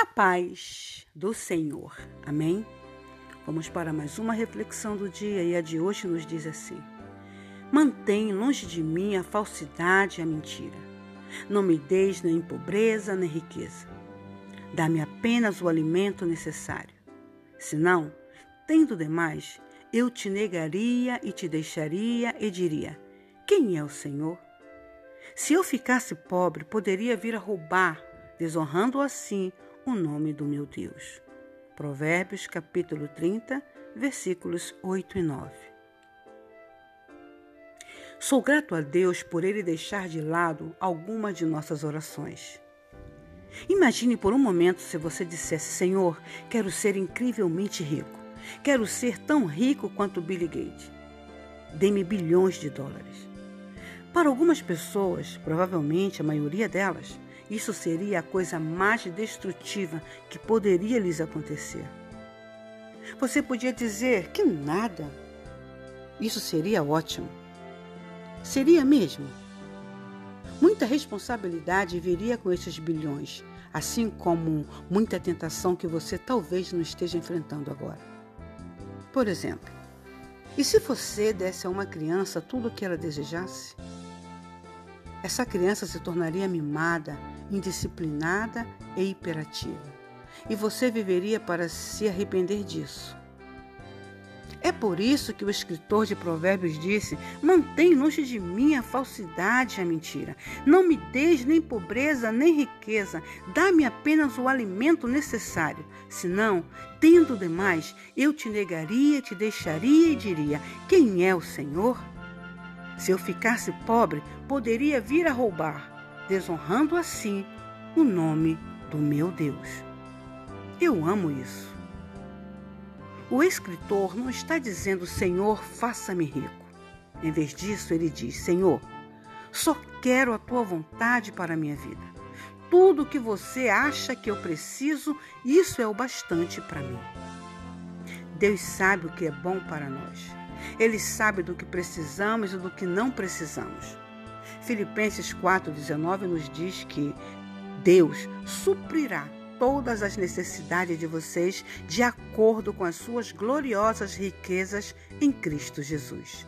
A paz do Senhor. Amém? Vamos para mais uma reflexão do dia e a de hoje nos diz assim: Mantém longe de mim a falsidade e a mentira. Não me deis nem pobreza nem riqueza. Dá-me apenas o alimento necessário. Senão, tendo demais, eu te negaria e te deixaria e diria: Quem é o Senhor? Se eu ficasse pobre, poderia vir a roubar, desonrando assim o nome do meu Deus. Provérbios capítulo 30, versículos 8 e 9. Sou grato a Deus por ele deixar de lado alguma de nossas orações. Imagine por um momento se você dissesse: Senhor, quero ser incrivelmente rico. Quero ser tão rico quanto Billy Gates. Dê-me bilhões de dólares. Para algumas pessoas, provavelmente a maioria delas, isso seria a coisa mais destrutiva que poderia lhes acontecer. Você podia dizer que nada. Isso seria ótimo. Seria mesmo. Muita responsabilidade viria com esses bilhões, assim como muita tentação que você talvez não esteja enfrentando agora. Por exemplo, e se você desse a uma criança tudo o que ela desejasse? Essa criança se tornaria mimada, indisciplinada e hiperativa. E você viveria para se arrepender disso. É por isso que o escritor de Provérbios disse: Mantém longe de mim a falsidade e a mentira. Não me deis nem pobreza nem riqueza. Dá-me apenas o alimento necessário. Senão, tendo demais, eu te negaria, te deixaria e diria: Quem é o Senhor? Se eu ficasse pobre, poderia vir a roubar, desonrando assim o nome do meu Deus. Eu amo isso. O escritor não está dizendo, Senhor, faça-me rico. Em vez disso, ele diz: Senhor, só quero a tua vontade para a minha vida. Tudo o que você acha que eu preciso, isso é o bastante para mim. Deus sabe o que é bom para nós. Ele sabe do que precisamos e do que não precisamos. Filipenses 4,19 nos diz que Deus suprirá todas as necessidades de vocês de acordo com as suas gloriosas riquezas em Cristo Jesus.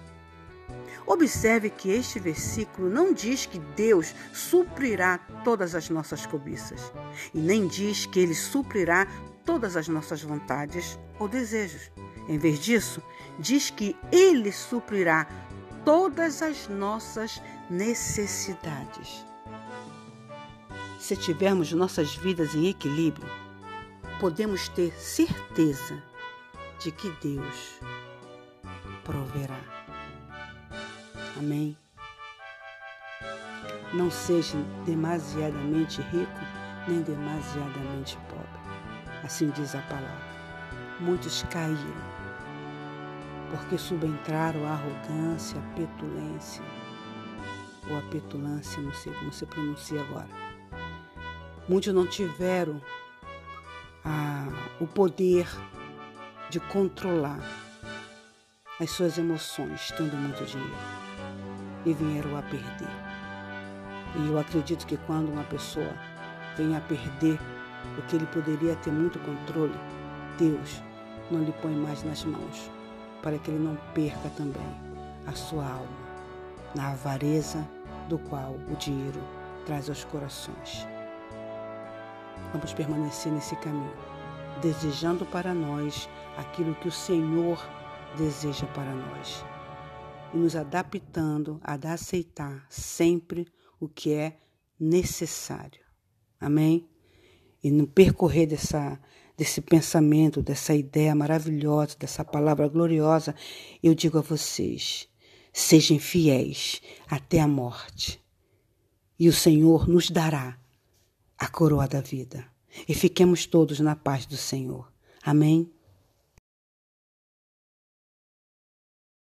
Observe que este versículo não diz que Deus suprirá todas as nossas cobiças, e nem diz que Ele suprirá todas as nossas vontades ou desejos. Em vez disso, diz que Ele suprirá todas as nossas necessidades. Se tivermos nossas vidas em equilíbrio, podemos ter certeza de que Deus proverá. Amém? Não seja demasiadamente rico nem demasiadamente pobre. Assim diz a palavra muitos caíram, porque subentraram a arrogância, a petulância, ou a petulância, não sei como se pronuncia agora. Muitos não tiveram a, o poder de controlar as suas emoções, tendo muito dinheiro, e vieram a perder. E eu acredito que quando uma pessoa vem a perder o que ele poderia ter muito controle, Deus não lhe põe mais nas mãos, para que ele não perca também a sua alma na avareza do qual o dinheiro traz aos corações. Vamos permanecer nesse caminho, desejando para nós aquilo que o Senhor deseja para nós e nos adaptando a aceitar sempre o que é necessário. Amém? E no percorrer dessa desse pensamento, dessa ideia maravilhosa, dessa palavra gloriosa, eu digo a vocês: sejam fiéis até a morte. E o Senhor nos dará a coroa da vida. E fiquemos todos na paz do Senhor. Amém?